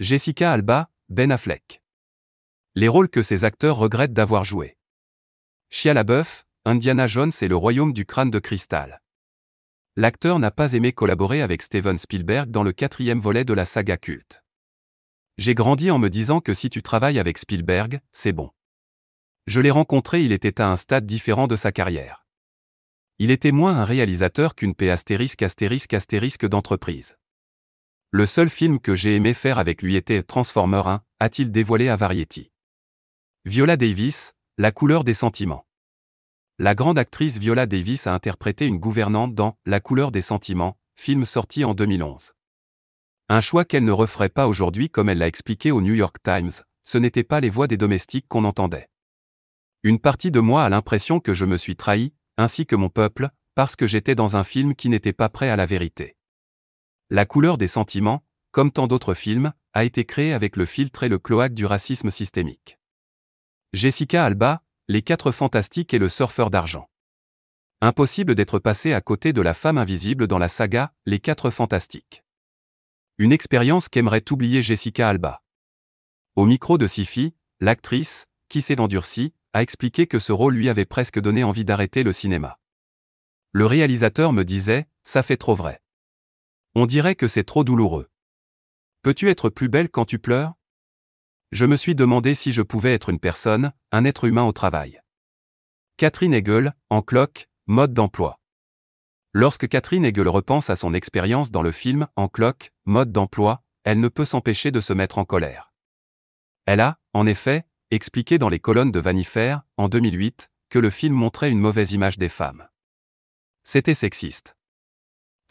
Jessica Alba, Ben Affleck. Les rôles que ces acteurs regrettent d'avoir joués. Shia LaBeouf, Indiana Jones et le royaume du crâne de cristal. L'acteur n'a pas aimé collaborer avec Steven Spielberg dans le quatrième volet de la saga culte. J'ai grandi en me disant que si tu travailles avec Spielberg, c'est bon. Je l'ai rencontré, il était à un stade différent de sa carrière. Il était moins un réalisateur qu'une P astérisque astérisque astérisque d'entreprise. Le seul film que j'ai aimé faire avec lui était Transformer 1, a-t-il dévoilé à Variety. Viola Davis, La couleur des sentiments. La grande actrice Viola Davis a interprété une gouvernante dans La couleur des sentiments, film sorti en 2011. Un choix qu'elle ne referait pas aujourd'hui comme elle l'a expliqué au New York Times, ce n'était pas les voix des domestiques qu'on entendait. Une partie de moi a l'impression que je me suis trahi, ainsi que mon peuple, parce que j'étais dans un film qui n'était pas prêt à la vérité. La couleur des sentiments, comme tant d'autres films, a été créée avec le filtre et le cloaque du racisme systémique. Jessica Alba, Les Quatre Fantastiques et le Surfeur d'Argent. Impossible d'être passé à côté de la femme invisible dans la saga Les Quatre Fantastiques. Une expérience qu'aimerait oublier Jessica Alba. Au micro de Sifi, l'actrice, qui s'est endurcie, a expliqué que ce rôle lui avait presque donné envie d'arrêter le cinéma. Le réalisateur me disait, ça fait trop vrai. On dirait que c'est trop douloureux. Peux-tu être plus belle quand tu pleures? Je me suis demandé si je pouvais être une personne, un être humain au travail. Catherine Hegel, en cloque, mode d'emploi. Lorsque Catherine Hegel repense à son expérience dans le film En cloque, mode d'emploi, elle ne peut s'empêcher de se mettre en colère. Elle a, en effet, expliqué dans les colonnes de Vanifère, en 2008, que le film montrait une mauvaise image des femmes. C'était sexiste.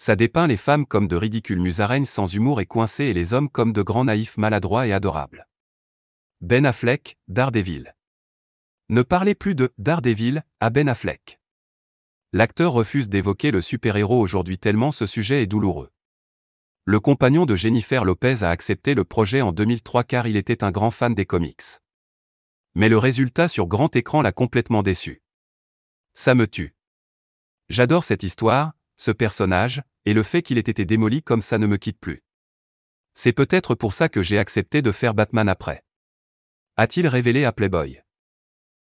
Ça dépeint les femmes comme de ridicules musaraignes sans humour et coincées et les hommes comme de grands naïfs maladroits et adorables. Ben Affleck, Daredevil. Ne parlez plus de Daredevil à Ben Affleck. L'acteur refuse d'évoquer le super-héros aujourd'hui tellement ce sujet est douloureux. Le compagnon de Jennifer Lopez a accepté le projet en 2003 car il était un grand fan des comics. Mais le résultat sur grand écran l'a complètement déçu. Ça me tue. J'adore cette histoire, ce personnage, et le fait qu'il ait été démoli comme ça ne me quitte plus. C'est peut-être pour ça que j'ai accepté de faire Batman après. A-t-il révélé à Playboy?